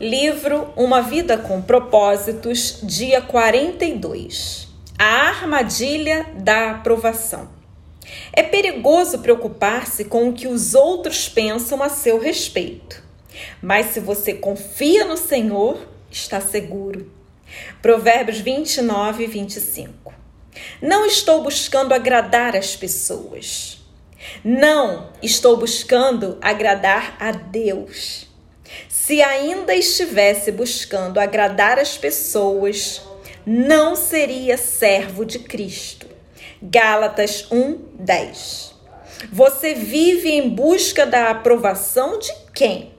Livro Uma Vida com Propósitos, dia 42. A armadilha da aprovação. É perigoso preocupar-se com o que os outros pensam a seu respeito. Mas se você confia no Senhor, está seguro. Provérbios 29 e 25. Não estou buscando agradar as pessoas. Não estou buscando agradar a Deus. Se ainda estivesse buscando agradar as pessoas, não seria servo de Cristo. Gálatas 1:10. Você vive em busca da aprovação de quem?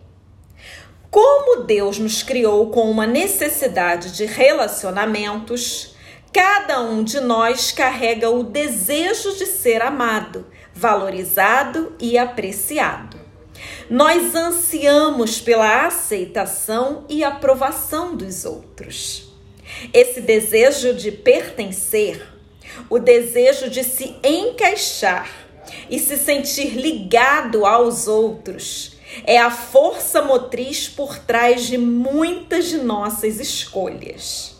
Como Deus nos criou com uma necessidade de relacionamentos, cada um de nós carrega o desejo de ser amado, valorizado e apreciado. Nós ansiamos pela aceitação e aprovação dos outros. Esse desejo de pertencer, o desejo de se encaixar e se sentir ligado aos outros, é a força motriz por trás de muitas de nossas escolhas.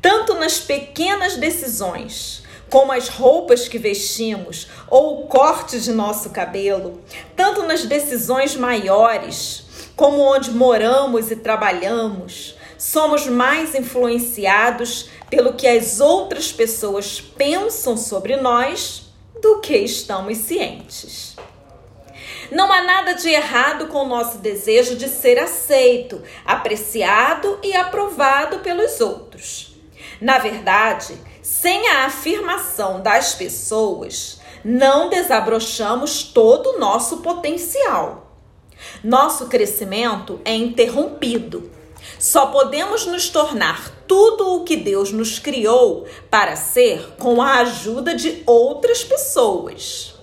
Tanto nas pequenas decisões, como as roupas que vestimos ou o corte de nosso cabelo, tanto nas decisões maiores, como onde moramos e trabalhamos, somos mais influenciados pelo que as outras pessoas pensam sobre nós do que estamos cientes. Não há nada de errado com o nosso desejo de ser aceito, apreciado e aprovado pelos outros. Na verdade, sem a afirmação das pessoas, não desabrochamos todo o nosso potencial. Nosso crescimento é interrompido. Só podemos nos tornar tudo o que Deus nos criou para ser com a ajuda de outras pessoas.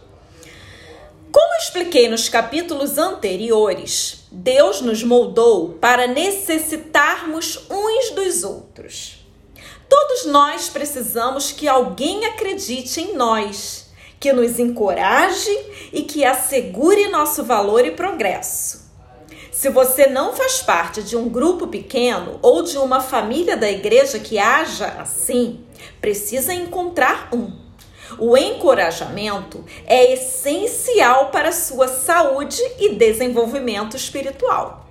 Como expliquei nos capítulos anteriores, Deus nos moldou para necessitarmos uns dos outros. Todos nós precisamos que alguém acredite em nós, que nos encoraje e que assegure nosso valor e progresso. Se você não faz parte de um grupo pequeno ou de uma família da igreja que haja assim, precisa encontrar um. O encorajamento é essencial para sua saúde e desenvolvimento espiritual.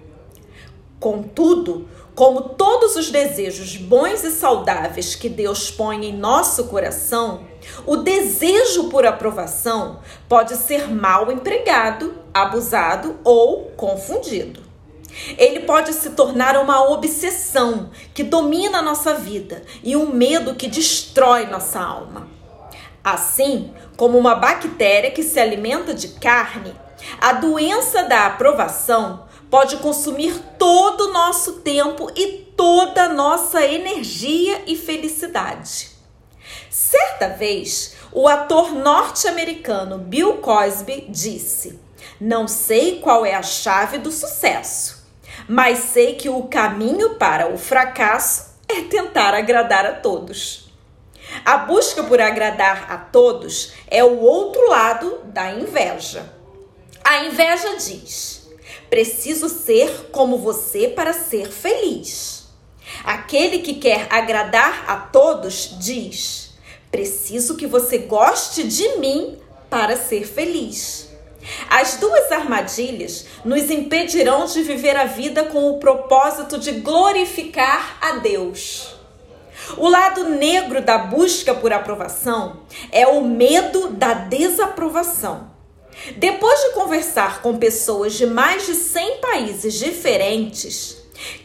Contudo, como todos os desejos bons e saudáveis que Deus põe em nosso coração, o desejo por aprovação pode ser mal empregado, abusado ou confundido. Ele pode se tornar uma obsessão que domina nossa vida e um medo que destrói nossa alma. Assim como uma bactéria que se alimenta de carne, a doença da aprovação pode consumir todo o nosso tempo e toda a nossa energia e felicidade. Certa vez, o ator norte-americano Bill Cosby disse: Não sei qual é a chave do sucesso, mas sei que o caminho para o fracasso é tentar agradar a todos. A busca por agradar a todos é o outro lado da inveja. A inveja diz: preciso ser como você para ser feliz. Aquele que quer agradar a todos diz: preciso que você goste de mim para ser feliz. As duas armadilhas nos impedirão de viver a vida com o propósito de glorificar a Deus. O lado negro da busca por aprovação é o medo da desaprovação. Depois de conversar com pessoas de mais de 100 países diferentes,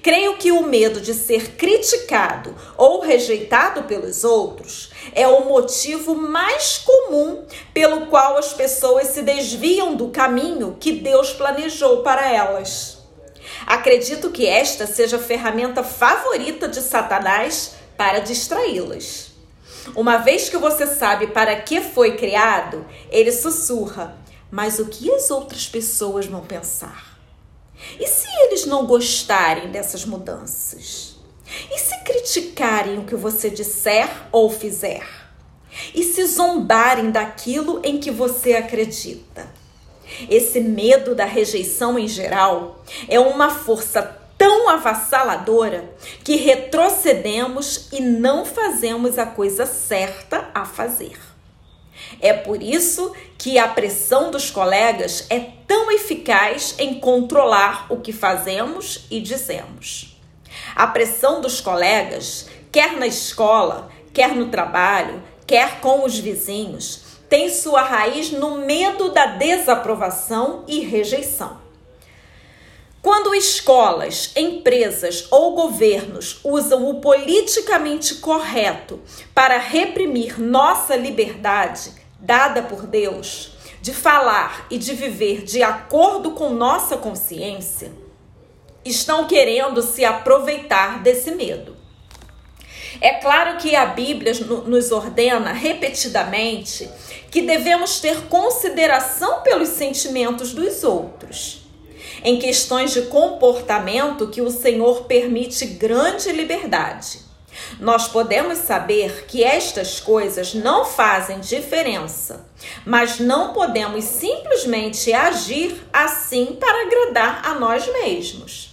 creio que o medo de ser criticado ou rejeitado pelos outros é o motivo mais comum pelo qual as pessoas se desviam do caminho que Deus planejou para elas. Acredito que esta seja a ferramenta favorita de Satanás para distraí-las. Uma vez que você sabe para que foi criado, ele sussurra: Mas o que as outras pessoas vão pensar? E se eles não gostarem dessas mudanças? E se criticarem o que você disser ou fizer? E se zombarem daquilo em que você acredita? Esse medo da rejeição em geral é uma força tão avassaladora que retrocedemos e não fazemos a coisa certa a fazer. É por isso que a pressão dos colegas é tão eficaz em controlar o que fazemos e dizemos. A pressão dos colegas, quer na escola, quer no trabalho, quer com os vizinhos, tem sua raiz no medo da desaprovação e rejeição. Quando escolas, empresas ou governos usam o politicamente correto para reprimir nossa liberdade, dada por Deus, de falar e de viver de acordo com nossa consciência, estão querendo se aproveitar desse medo. É claro que a Bíblia nos ordena repetidamente que devemos ter consideração pelos sentimentos dos outros. Em questões de comportamento que o Senhor permite grande liberdade. Nós podemos saber que estas coisas não fazem diferença, mas não podemos simplesmente agir assim para agradar a nós mesmos.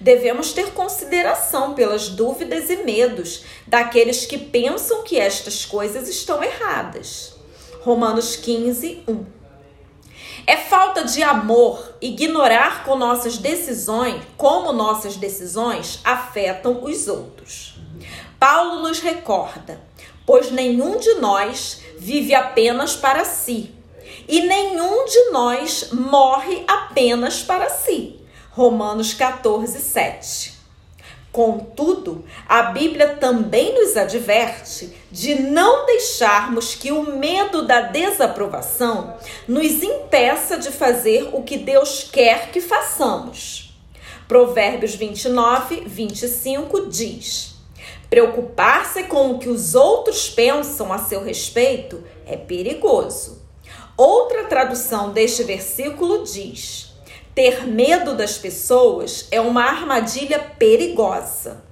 Devemos ter consideração pelas dúvidas e medos daqueles que pensam que estas coisas estão erradas. Romanos 15, 1. É falta de amor ignorar com nossas decisões como nossas decisões afetam os outros. Paulo nos recorda: pois nenhum de nós vive apenas para si, e nenhum de nós morre apenas para si. Romanos 14, 7. Contudo, a Bíblia também nos adverte de não deixarmos que o medo da desaprovação nos impeça de fazer o que Deus quer que façamos. Provérbios 29, 25 diz: Preocupar-se com o que os outros pensam a seu respeito é perigoso. Outra tradução deste versículo diz: ter medo das pessoas é uma armadilha perigosa.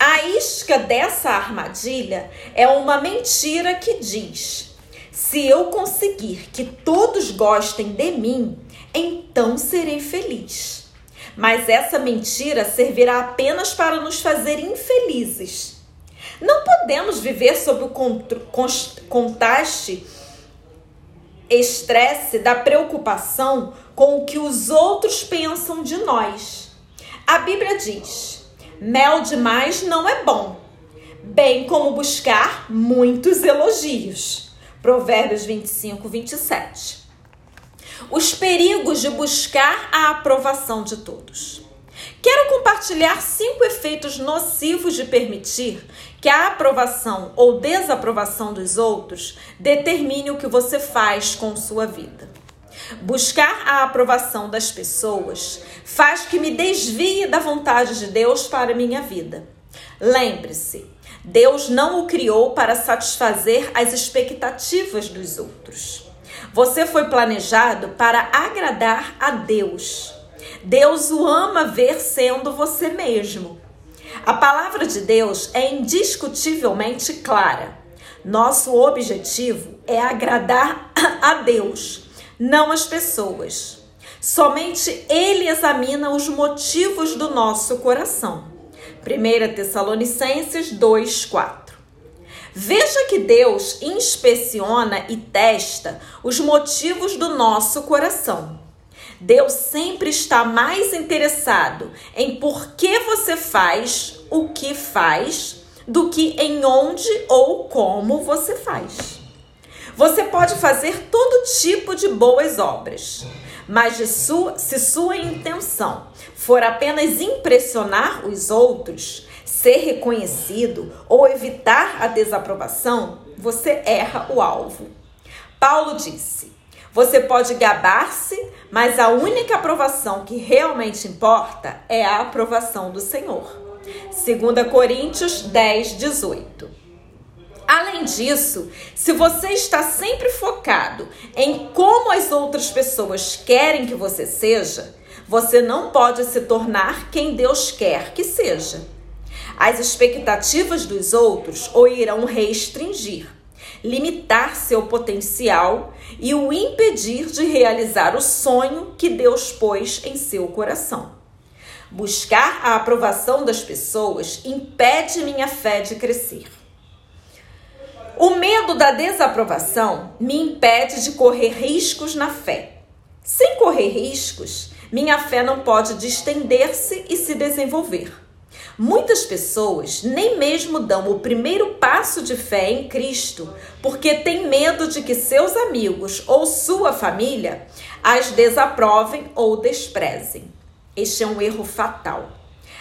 A isca dessa armadilha é uma mentira que diz: se eu conseguir que todos gostem de mim, então serei feliz mas essa mentira servirá apenas para nos fazer infelizes. Não podemos viver sob o contaste, estresse da preocupação com o que os outros pensam de nós. A Bíblia diz: mel demais não é bom, bem como buscar muitos elogios. Provérbios 25, 27 os perigos de buscar a aprovação de todos. Quero compartilhar cinco efeitos nocivos de permitir que a aprovação ou desaprovação dos outros determine o que você faz com sua vida. Buscar a aprovação das pessoas faz que me desvie da vontade de Deus para minha vida. Lembre-se, Deus não o criou para satisfazer as expectativas dos outros. Você foi planejado para agradar a Deus. Deus o ama ver sendo você mesmo. A palavra de Deus é indiscutivelmente clara. Nosso objetivo é agradar a Deus, não as pessoas. Somente Ele examina os motivos do nosso coração. 1 Tessalonicenses 2, 4. Veja que Deus inspeciona e testa os motivos do nosso coração. Deus sempre está mais interessado em por que você faz o que faz do que em onde ou como você faz. Você pode fazer todo tipo de boas obras, mas sua, se sua intenção for apenas impressionar os outros, ser reconhecido ou evitar a desaprovação, você erra o alvo. Paulo disse: Você pode gabar-se, mas a única aprovação que realmente importa é a aprovação do Senhor. 2 Coríntios 10, 18. Além disso, se você está sempre focado em como as outras pessoas querem que você seja, você não pode se tornar quem Deus quer que seja. As expectativas dos outros o irão restringir, limitar seu potencial e o impedir de realizar o sonho que Deus pôs em seu coração. Buscar a aprovação das pessoas impede minha fé de crescer. O medo da desaprovação me impede de correr riscos na fé. Sem correr riscos, minha fé não pode distender-se e se desenvolver. Muitas pessoas nem mesmo dão o primeiro passo de fé em Cristo porque têm medo de que seus amigos ou sua família as desaprovem ou desprezem. Este é um erro fatal.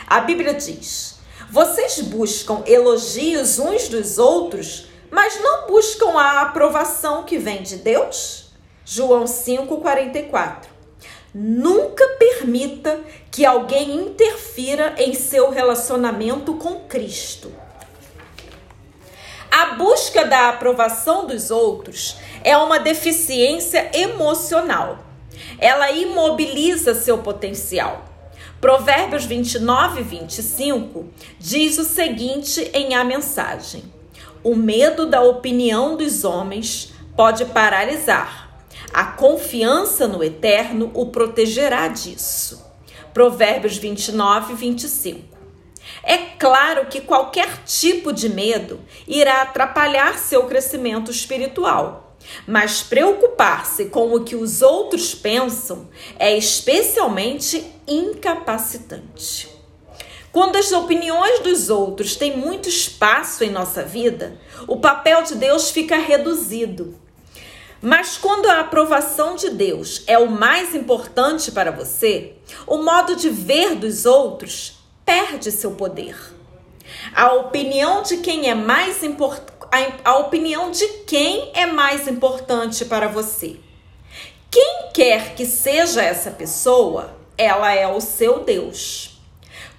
A Bíblia diz: vocês buscam elogios uns dos outros, mas não buscam a aprovação que vem de Deus? João 5,44. Nunca permita que alguém interfira em seu relacionamento com Cristo. A busca da aprovação dos outros é uma deficiência emocional. Ela imobiliza seu potencial. Provérbios 29 e 25 diz o seguinte em a mensagem: O medo da opinião dos homens pode paralisar a confiança no eterno o protegerá disso. Provérbios 29, 25. É claro que qualquer tipo de medo irá atrapalhar seu crescimento espiritual, mas preocupar-se com o que os outros pensam é especialmente incapacitante. Quando as opiniões dos outros têm muito espaço em nossa vida, o papel de Deus fica reduzido mas quando a aprovação de Deus é o mais importante para você, o modo de ver dos outros perde seu poder. A opinião de quem é mais importante a opinião de quem é mais importante para você. Quem quer que seja essa pessoa, ela é o seu Deus.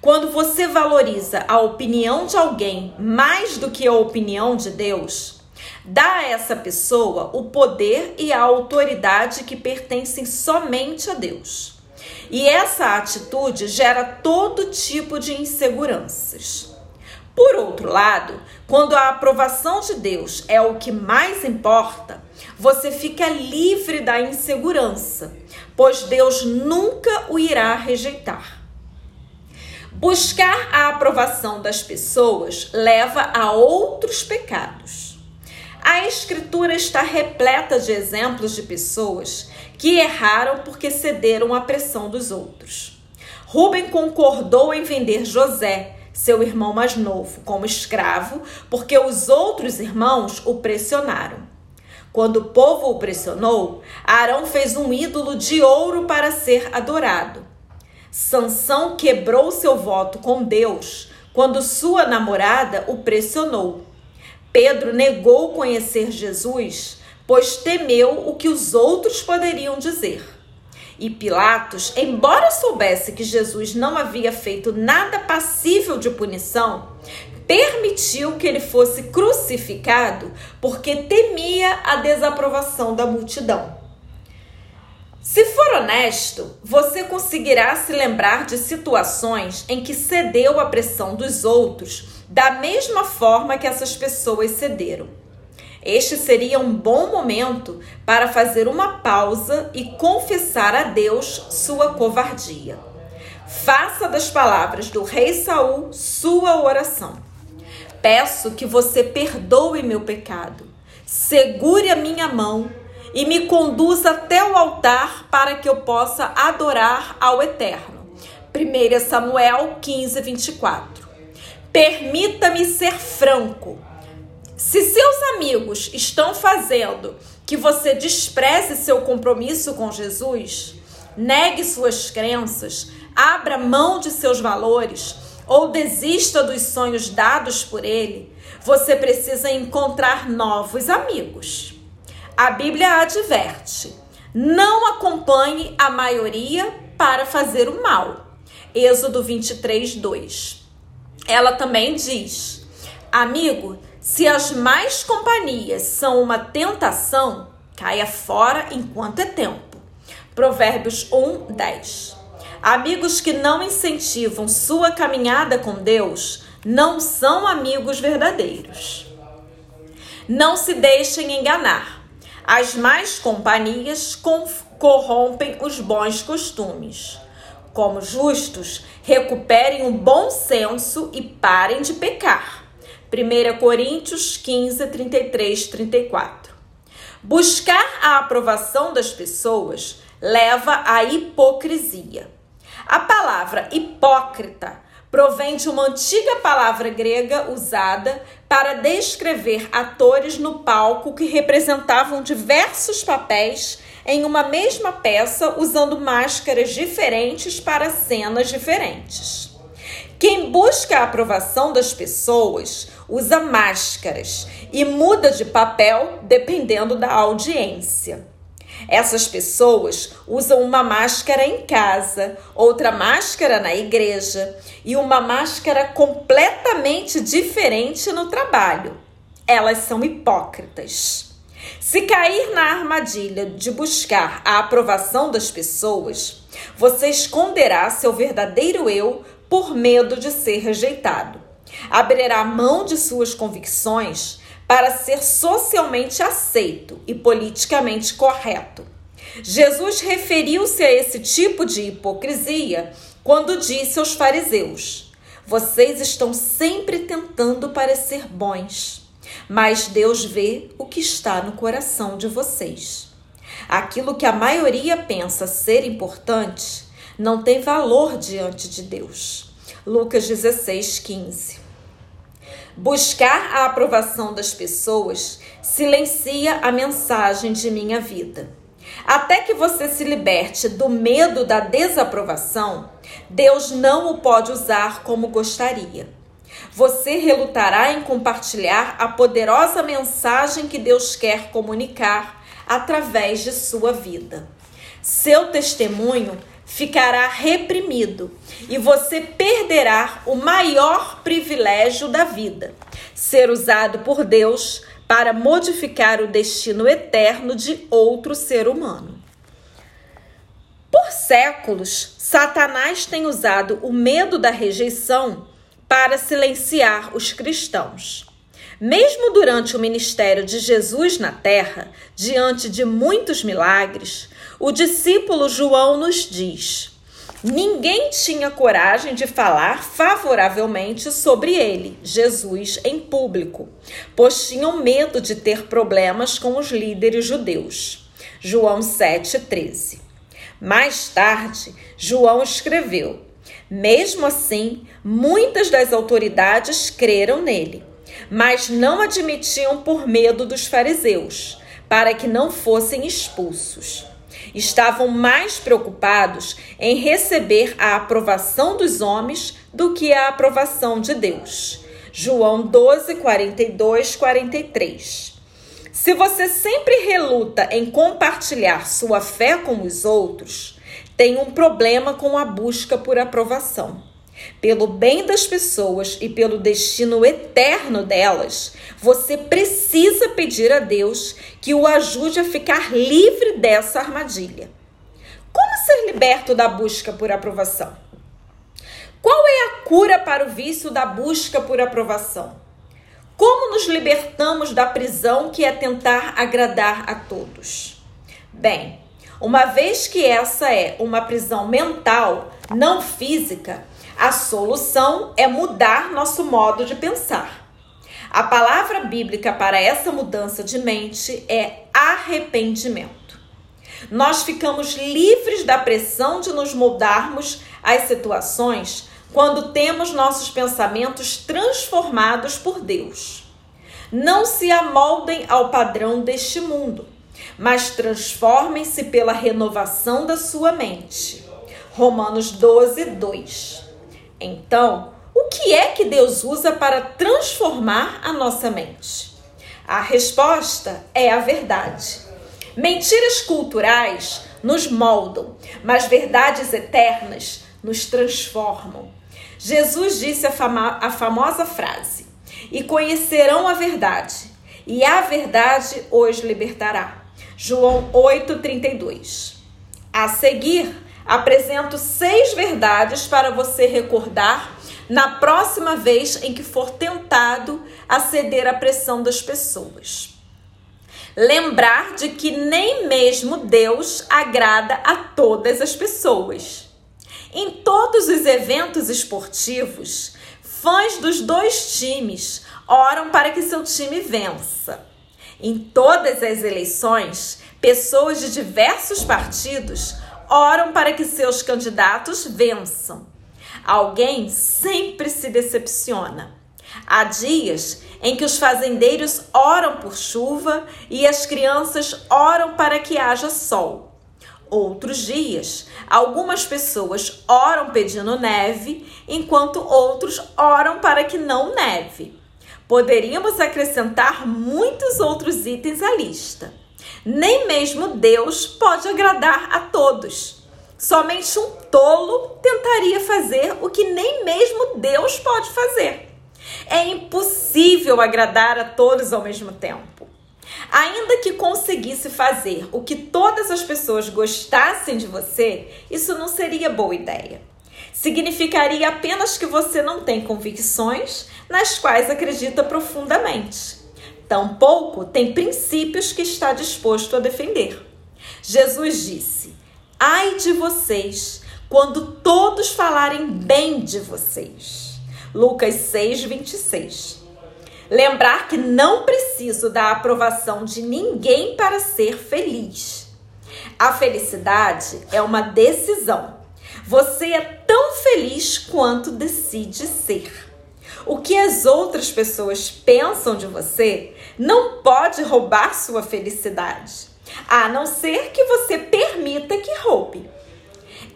Quando você valoriza a opinião de alguém mais do que a opinião de Deus, dá a essa pessoa o poder e a autoridade que pertencem somente a Deus. E essa atitude gera todo tipo de inseguranças. Por outro lado, quando a aprovação de Deus é o que mais importa, você fica livre da insegurança, pois Deus nunca o irá rejeitar. Buscar a aprovação das pessoas leva a outros pecados. A Escritura está repleta de exemplos de pessoas que erraram porque cederam à pressão dos outros. Rubem concordou em vender José, seu irmão mais novo, como escravo, porque os outros irmãos o pressionaram. Quando o povo o pressionou, Arão fez um ídolo de ouro para ser adorado. Sansão quebrou seu voto com Deus quando sua namorada o pressionou. Pedro negou conhecer Jesus, pois temeu o que os outros poderiam dizer. E Pilatos, embora soubesse que Jesus não havia feito nada passível de punição, permitiu que ele fosse crucificado porque temia a desaprovação da multidão. Se for honesto, você conseguirá se lembrar de situações em que cedeu à pressão dos outros da mesma forma que essas pessoas cederam. Este seria um bom momento para fazer uma pausa e confessar a Deus sua covardia. Faça das palavras do rei Saul sua oração. Peço que você perdoe meu pecado, segure a minha mão e me conduza até o altar para que eu possa adorar ao Eterno. 1 Samuel 15, 24. Permita-me ser franco. Se seus amigos estão fazendo que você despreze seu compromisso com Jesus, negue suas crenças, abra mão de seus valores ou desista dos sonhos dados por ele, você precisa encontrar novos amigos. A Bíblia adverte: não acompanhe a maioria para fazer o mal. Êxodo 23, 2 ela também diz: Amigo, se as mais companhias são uma tentação, caia fora enquanto é tempo. Provérbios 1, 10. Amigos que não incentivam sua caminhada com Deus não são amigos verdadeiros. Não se deixem enganar. As más companhias corrompem os bons costumes. Como justos, recuperem um bom senso e parem de pecar. 1 Coríntios 15, 33, 34. Buscar a aprovação das pessoas leva à hipocrisia. A palavra hipócrita provém de uma antiga palavra grega usada para descrever atores no palco que representavam diversos papéis em uma mesma peça usando máscaras diferentes para cenas diferentes. Quem busca a aprovação das pessoas usa máscaras e muda de papel dependendo da audiência. Essas pessoas usam uma máscara em casa, outra máscara na igreja e uma máscara completamente diferente no trabalho. Elas são hipócritas. Se cair na armadilha de buscar a aprovação das pessoas, você esconderá seu verdadeiro eu por medo de ser rejeitado. Abrirá mão de suas convicções para ser socialmente aceito e politicamente correto. Jesus referiu-se a esse tipo de hipocrisia quando disse aos fariseus: Vocês estão sempre tentando parecer bons, mas Deus vê o que está no coração de vocês. Aquilo que a maioria pensa ser importante não tem valor diante de Deus. Lucas 16, 15. Buscar a aprovação das pessoas silencia a mensagem de minha vida. Até que você se liberte do medo da desaprovação, Deus não o pode usar como gostaria. Você relutará em compartilhar a poderosa mensagem que Deus quer comunicar através de sua vida. Seu testemunho ficará reprimido e você perderá o maior privilégio da vida: ser usado por Deus para modificar o destino eterno de outro ser humano. Por séculos, Satanás tem usado o medo da rejeição para silenciar os cristãos. Mesmo durante o ministério de Jesus na terra, diante de muitos milagres, o discípulo João nos diz: Ninguém tinha coragem de falar favoravelmente sobre ele, Jesus, em público, pois tinham medo de ter problemas com os líderes judeus. João 7,13. Mais tarde, João escreveu: Mesmo assim, muitas das autoridades creram nele mas não admitiam por medo dos fariseus, para que não fossem expulsos. Estavam mais preocupados em receber a aprovação dos homens do que a aprovação de Deus. João 12, 42, 43. Se você sempre reluta em compartilhar sua fé com os outros, tem um problema com a busca por aprovação. Pelo bem das pessoas e pelo destino eterno delas, você precisa pedir a Deus que o ajude a ficar livre dessa armadilha. Como ser liberto da busca por aprovação? Qual é a cura para o vício da busca por aprovação? Como nos libertamos da prisão que é tentar agradar a todos? Bem, uma vez que essa é uma prisão mental, não física, a solução é mudar nosso modo de pensar. A palavra bíblica para essa mudança de mente é arrependimento. Nós ficamos livres da pressão de nos moldarmos às situações quando temos nossos pensamentos transformados por Deus. Não se amoldem ao padrão deste mundo, mas transformem-se pela renovação da sua mente. Romanos 12, 2. Então, o que é que Deus usa para transformar a nossa mente? A resposta é a verdade. Mentiras culturais nos moldam, mas verdades eternas nos transformam. Jesus disse a, fama, a famosa frase: E conhecerão a verdade, e a verdade os libertará. João 8,32. A seguir, Apresento seis verdades para você recordar na próxima vez em que for tentado a ceder à pressão das pessoas. Lembrar de que nem mesmo Deus agrada a todas as pessoas. Em todos os eventos esportivos, fãs dos dois times oram para que seu time vença. Em todas as eleições, pessoas de diversos partidos oram para que seus candidatos vençam. Alguém sempre se decepciona. Há dias em que os fazendeiros oram por chuva e as crianças oram para que haja sol. Outros dias, algumas pessoas oram pedindo neve, enquanto outros oram para que não neve. Poderíamos acrescentar muitos outros itens à lista. Nem mesmo Deus pode agradar a todos. Somente um tolo tentaria fazer o que nem mesmo Deus pode fazer. É impossível agradar a todos ao mesmo tempo. Ainda que conseguisse fazer o que todas as pessoas gostassem de você, isso não seria boa ideia. Significaria apenas que você não tem convicções nas quais acredita profundamente. Tampouco tem princípios que está disposto a defender. Jesus disse: Ai de vocês quando todos falarem bem de vocês. Lucas 6, 26. Lembrar que não preciso da aprovação de ninguém para ser feliz. A felicidade é uma decisão. Você é tão feliz quanto decide ser. O que as outras pessoas pensam de você não pode roubar sua felicidade, a não ser que você permita que roube.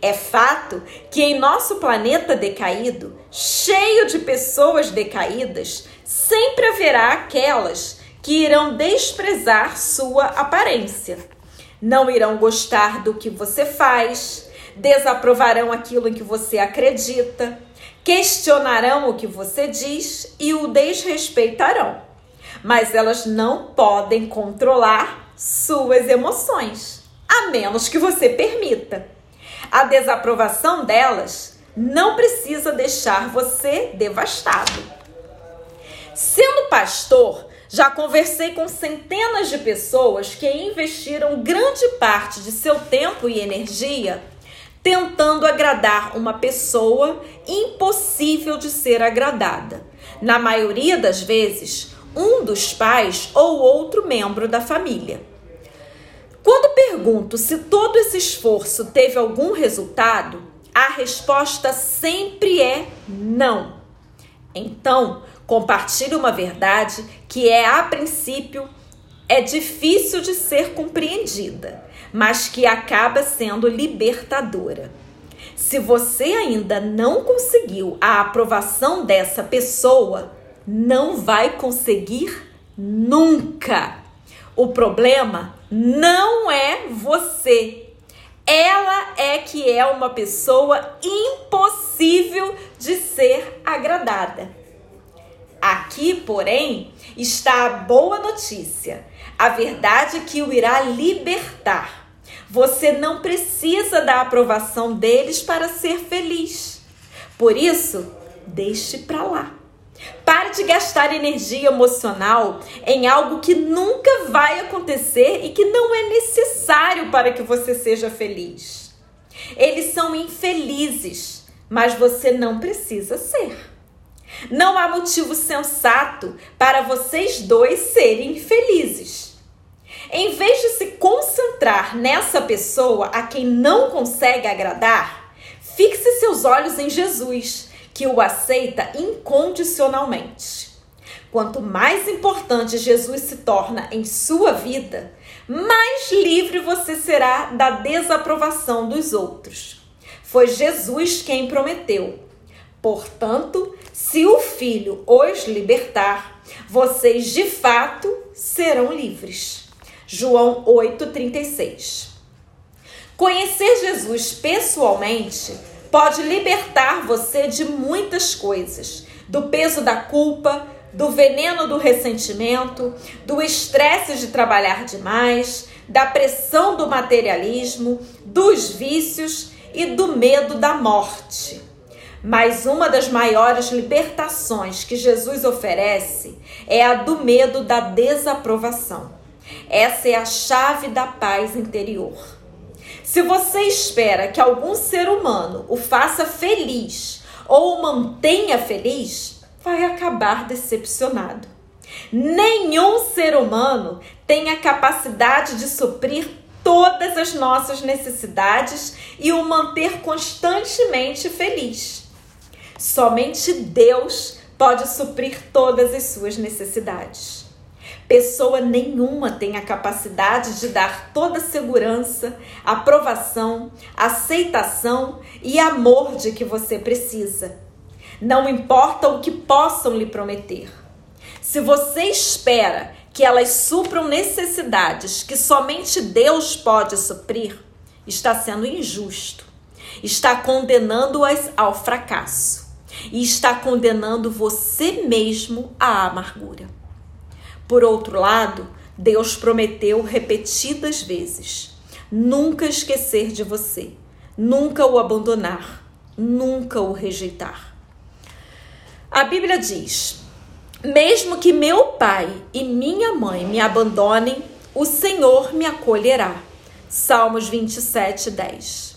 É fato que em nosso planeta decaído, cheio de pessoas decaídas, sempre haverá aquelas que irão desprezar sua aparência. Não irão gostar do que você faz, desaprovarão aquilo em que você acredita, questionarão o que você diz e o desrespeitarão. Mas elas não podem controlar suas emoções, a menos que você permita. A desaprovação delas não precisa deixar você devastado. Sendo pastor, já conversei com centenas de pessoas que investiram grande parte de seu tempo e energia tentando agradar uma pessoa impossível de ser agradada. Na maioria das vezes, um dos pais ou outro membro da família. Quando pergunto se todo esse esforço teve algum resultado, a resposta sempre é não. Então, compartilhe uma verdade que é a princípio é difícil de ser compreendida, mas que acaba sendo libertadora. Se você ainda não conseguiu a aprovação dessa pessoa, não vai conseguir nunca. O problema não é você. Ela é que é uma pessoa impossível de ser agradada. Aqui, porém, está a boa notícia, a verdade que o irá libertar. Você não precisa da aprovação deles para ser feliz. Por isso, deixe para lá. Pare de gastar energia emocional em algo que nunca vai acontecer e que não é necessário para que você seja feliz. Eles são infelizes, mas você não precisa ser. Não há motivo sensato para vocês dois serem felizes. Em vez de se concentrar nessa pessoa a quem não consegue agradar, fixe seus olhos em Jesus, que o aceita incondicionalmente. Quanto mais importante Jesus se torna em sua vida, mais livre você será da desaprovação dos outros. Foi Jesus quem prometeu: Portanto, se o Filho os libertar, vocês de fato serão livres. João 8,36. Conhecer Jesus pessoalmente pode libertar você de muitas coisas: do peso da culpa, do veneno do ressentimento, do estresse de trabalhar demais, da pressão do materialismo, dos vícios e do medo da morte. Mas uma das maiores libertações que Jesus oferece é a do medo da desaprovação. Essa é a chave da paz interior. Se você espera que algum ser humano o faça feliz ou o mantenha feliz, vai acabar decepcionado. Nenhum ser humano tem a capacidade de suprir todas as nossas necessidades e o manter constantemente feliz. Somente Deus pode suprir todas as suas necessidades. Pessoa nenhuma tem a capacidade de dar toda a segurança, aprovação, aceitação e amor de que você precisa. Não importa o que possam lhe prometer. Se você espera que elas supram necessidades que somente Deus pode suprir, está sendo injusto. Está condenando-as ao fracasso e está condenando você mesmo à amargura. Por outro lado, Deus prometeu repetidas vezes nunca esquecer de você, nunca o abandonar, nunca o rejeitar. A Bíblia diz: mesmo que meu pai e minha mãe me abandonem, o Senhor me acolherá. Salmos 27, 10.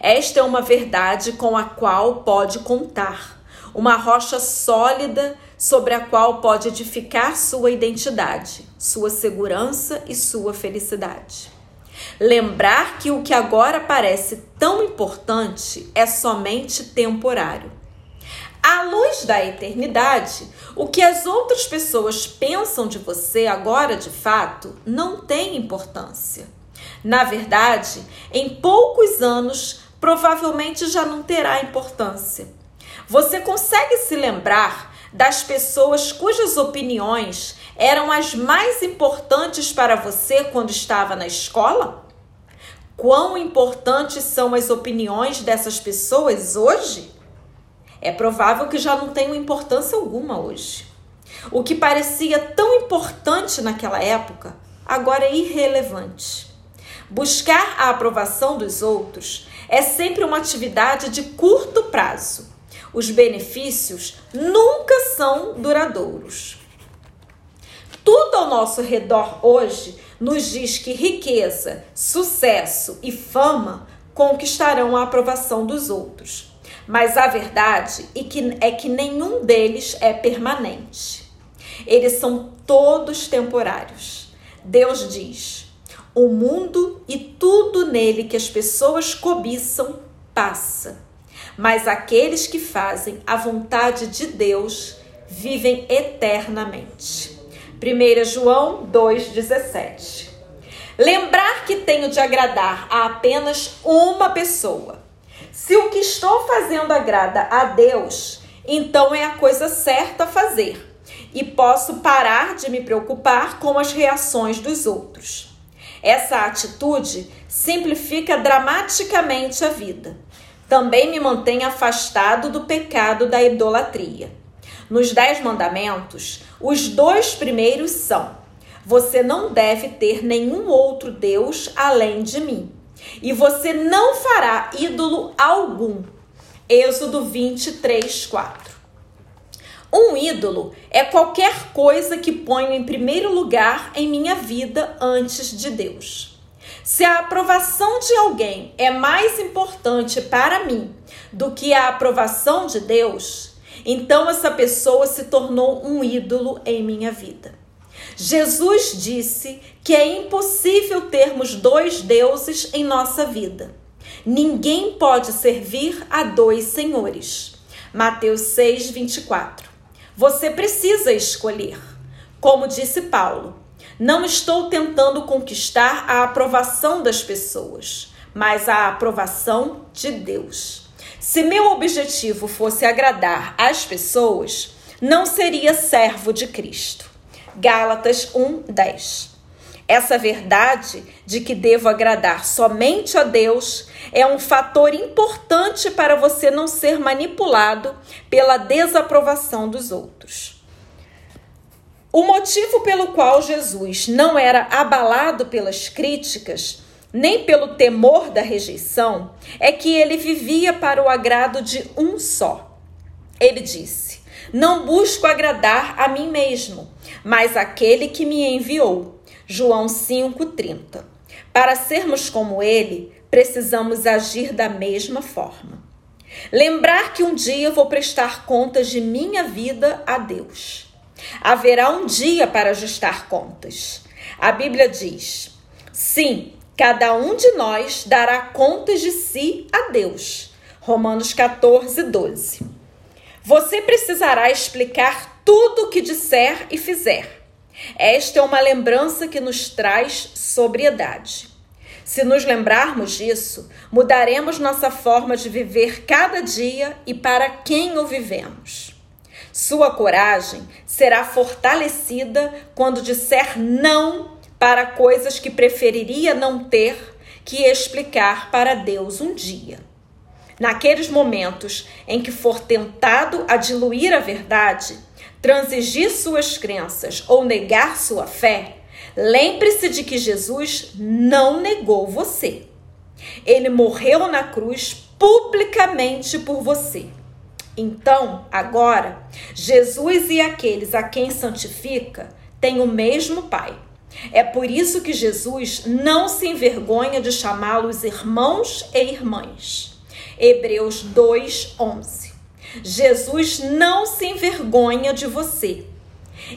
Esta é uma verdade com a qual pode contar, uma rocha sólida sobre a qual pode edificar sua identidade, sua segurança e sua felicidade. Lembrar que o que agora parece tão importante é somente temporário. À luz da eternidade, o que as outras pessoas pensam de você agora de fato não tem importância. Na verdade, em poucos anos, provavelmente já não terá importância. Você consegue se lembrar das pessoas cujas opiniões eram as mais importantes para você quando estava na escola? Quão importantes são as opiniões dessas pessoas hoje? É provável que já não tenham importância alguma hoje. O que parecia tão importante naquela época, agora é irrelevante. Buscar a aprovação dos outros é sempre uma atividade de curto prazo os benefícios nunca são duradouros. Tudo ao nosso redor hoje nos diz que riqueza, sucesso e fama conquistarão a aprovação dos outros. Mas a verdade é que nenhum deles é permanente. Eles são todos temporários. Deus diz: o mundo e tudo nele que as pessoas cobiçam passa mas aqueles que fazem a vontade de Deus vivem eternamente. 1 João 2,17 Lembrar que tenho de agradar a apenas uma pessoa. Se o que estou fazendo agrada a Deus, então é a coisa certa a fazer e posso parar de me preocupar com as reações dos outros. Essa atitude simplifica dramaticamente a vida também me mantém afastado do pecado da idolatria. Nos Dez Mandamentos, os dois primeiros são: Você não deve ter nenhum outro Deus além de mim, e você não fará ídolo algum. Êxodo 23, 4. Um ídolo é qualquer coisa que ponho em primeiro lugar em minha vida antes de Deus. Se a aprovação de alguém é mais importante para mim do que a aprovação de Deus, então essa pessoa se tornou um ídolo em minha vida. Jesus disse que é impossível termos dois deuses em nossa vida. Ninguém pode servir a dois senhores. Mateus 6, 24. Você precisa escolher. Como disse Paulo, não estou tentando conquistar a aprovação das pessoas, mas a aprovação de Deus. Se meu objetivo fosse agradar as pessoas, não seria servo de Cristo. Gálatas 1:10. Essa verdade de que devo agradar somente a Deus é um fator importante para você não ser manipulado pela desaprovação dos outros. O motivo pelo qual Jesus não era abalado pelas críticas, nem pelo temor da rejeição, é que ele vivia para o agrado de um só. Ele disse: Não busco agradar a mim mesmo, mas aquele que me enviou. João 5:30. Para sermos como ele, precisamos agir da mesma forma. Lembrar que um dia vou prestar contas de minha vida a Deus. Haverá um dia para ajustar contas. A Bíblia diz: sim, cada um de nós dará contas de si a Deus. Romanos 14, 12. Você precisará explicar tudo o que disser e fizer. Esta é uma lembrança que nos traz sobriedade. Se nos lembrarmos disso, mudaremos nossa forma de viver cada dia e para quem o vivemos. Sua coragem será fortalecida quando disser não para coisas que preferiria não ter que explicar para Deus um dia. Naqueles momentos em que for tentado a diluir a verdade, transigir suas crenças ou negar sua fé, lembre-se de que Jesus não negou você. Ele morreu na cruz publicamente por você. Então, agora, Jesus e aqueles a quem santifica têm o mesmo Pai. É por isso que Jesus não se envergonha de chamá-los irmãos e irmãs. Hebreus 2:11. Jesus não se envergonha de você.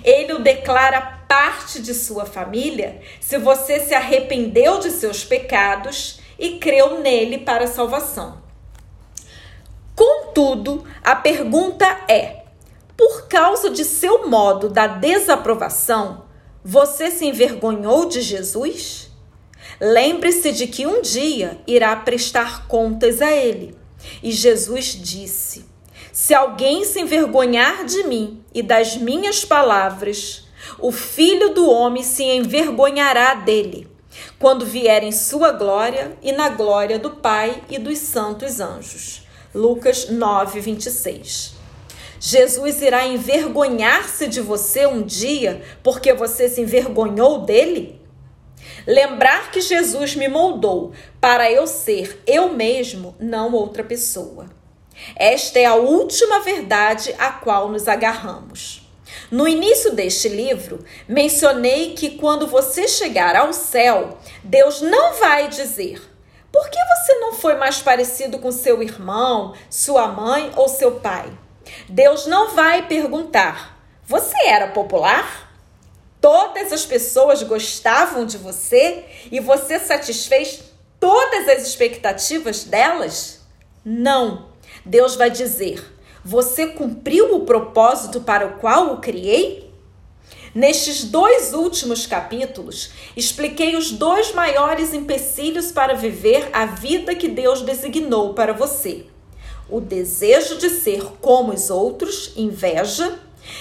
Ele o declara parte de sua família se você se arrependeu de seus pecados e creu nele para a salvação. Contudo, a pergunta é: por causa de seu modo da desaprovação, você se envergonhou de Jesus? Lembre-se de que um dia irá prestar contas a ele. E Jesus disse: Se alguém se envergonhar de mim e das minhas palavras, o filho do homem se envergonhará dele, quando vier em sua glória e na glória do Pai e dos santos anjos. Lucas 9, 26. Jesus irá envergonhar-se de você um dia porque você se envergonhou dele? Lembrar que Jesus me moldou para eu ser eu mesmo, não outra pessoa. Esta é a última verdade a qual nos agarramos. No início deste livro, mencionei que quando você chegar ao céu, Deus não vai dizer: por que você não foi mais parecido com seu irmão, sua mãe ou seu pai? Deus não vai perguntar: você era popular? todas as pessoas gostavam de você e você satisfez todas as expectativas delas? Não. Deus vai dizer: Você cumpriu o propósito para o qual o criei? Nestes dois últimos capítulos, expliquei os dois maiores empecilhos para viver a vida que Deus designou para você: o desejo de ser como os outros, inveja,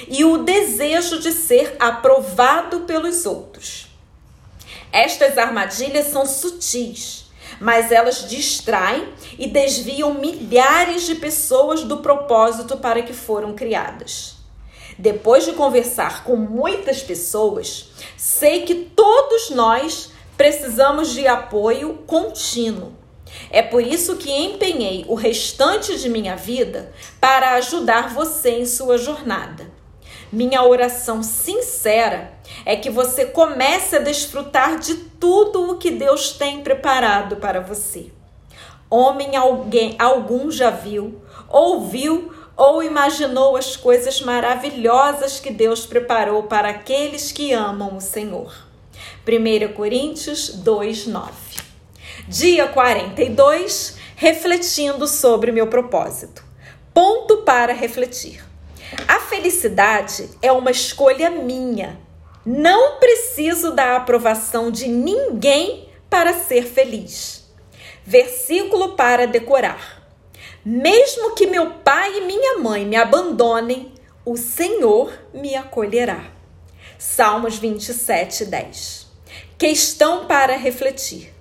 e o desejo de ser aprovado pelos outros. Estas armadilhas são sutis, mas elas distraem e desviam milhares de pessoas do propósito para que foram criadas. Depois de conversar com muitas pessoas, sei que todos nós precisamos de apoio contínuo. É por isso que empenhei o restante de minha vida para ajudar você em sua jornada. Minha oração sincera é que você comece a desfrutar de tudo o que Deus tem preparado para você. Homem alguém, algum já viu, ouviu ou imaginou as coisas maravilhosas que Deus preparou para aqueles que amam o Senhor. 1 Coríntios 2:9. Dia 42, refletindo sobre meu propósito. Ponto para refletir. A felicidade é uma escolha minha. Não preciso da aprovação de ninguém para ser feliz. Versículo para decorar. Mesmo que meu pai e minha mãe me abandonem, o Senhor me acolherá. Salmos 27, 10. Questão para refletir: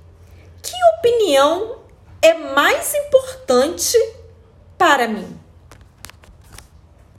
que opinião é mais importante para mim?